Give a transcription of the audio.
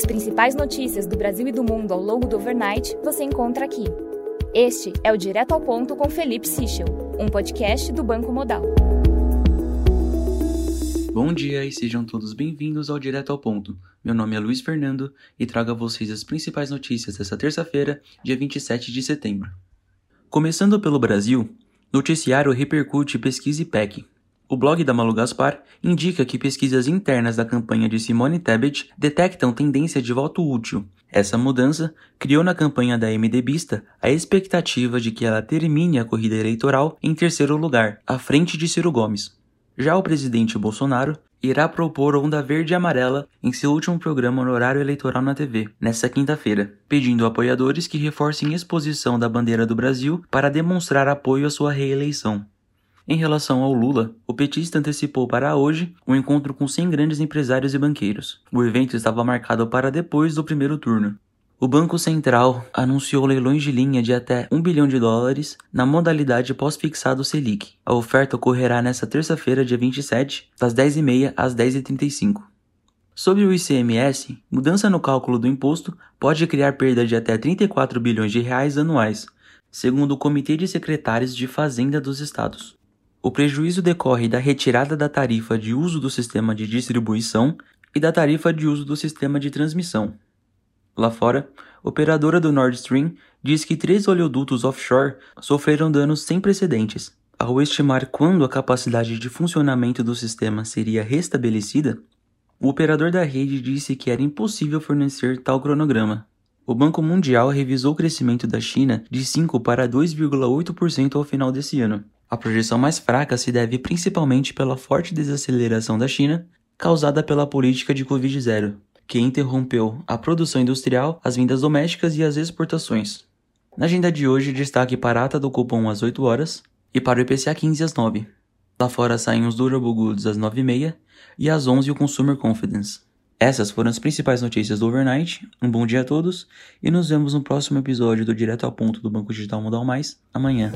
As principais notícias do Brasil e do mundo ao longo do overnight você encontra aqui. Este é o Direto ao Ponto com Felipe Sichel, um podcast do Banco Modal. Bom dia e sejam todos bem-vindos ao Direto ao Ponto. Meu nome é Luiz Fernando e trago a vocês as principais notícias desta terça-feira, dia 27 de setembro. Começando pelo Brasil, noticiário repercute pesquisa IPEC. O blog da Malu Gaspar indica que pesquisas internas da campanha de Simone Tebet detectam tendência de voto útil. Essa mudança criou na campanha da MDBista a expectativa de que ela termine a corrida eleitoral em terceiro lugar, à frente de Ciro Gomes. Já o presidente Bolsonaro irá propor onda verde e amarela em seu último programa no horário eleitoral na TV, nesta quinta-feira, pedindo apoiadores que reforcem a exposição da bandeira do Brasil para demonstrar apoio à sua reeleição. Em relação ao Lula, o petista antecipou para hoje um encontro com 100 grandes empresários e banqueiros. O evento estava marcado para depois do primeiro turno. O Banco Central anunciou leilões de linha de até 1 bilhão de dólares na modalidade pós-fixado Selic. A oferta ocorrerá nesta terça-feira, dia 27, das 10h30 às 10h35. Sobre o ICMS, mudança no cálculo do imposto pode criar perda de até 34 bilhões de reais anuais, segundo o Comitê de Secretários de Fazenda dos Estados. O prejuízo decorre da retirada da tarifa de uso do sistema de distribuição e da tarifa de uso do sistema de transmissão. Lá fora, operadora do Nord Stream diz que três oleodutos offshore sofreram danos sem precedentes. Ao estimar quando a capacidade de funcionamento do sistema seria restabelecida, o operador da rede disse que era impossível fornecer tal cronograma. O Banco Mundial revisou o crescimento da China de 5 para 2,8% ao final desse ano. A projeção mais fraca se deve principalmente pela forte desaceleração da China, causada pela política de Covid-0, que interrompeu a produção industrial, as vendas domésticas e as exportações. Na agenda de hoje, destaque para a ata do cupom às 8 horas e para o IPCA 15 às 9. Lá fora saem os Durable Goods às 9h30 e às 11 o Consumer Confidence. Essas foram as principais notícias do overnight. Um bom dia a todos e nos vemos no próximo episódio do Direto ao Ponto do Banco Digital Modal Mais amanhã.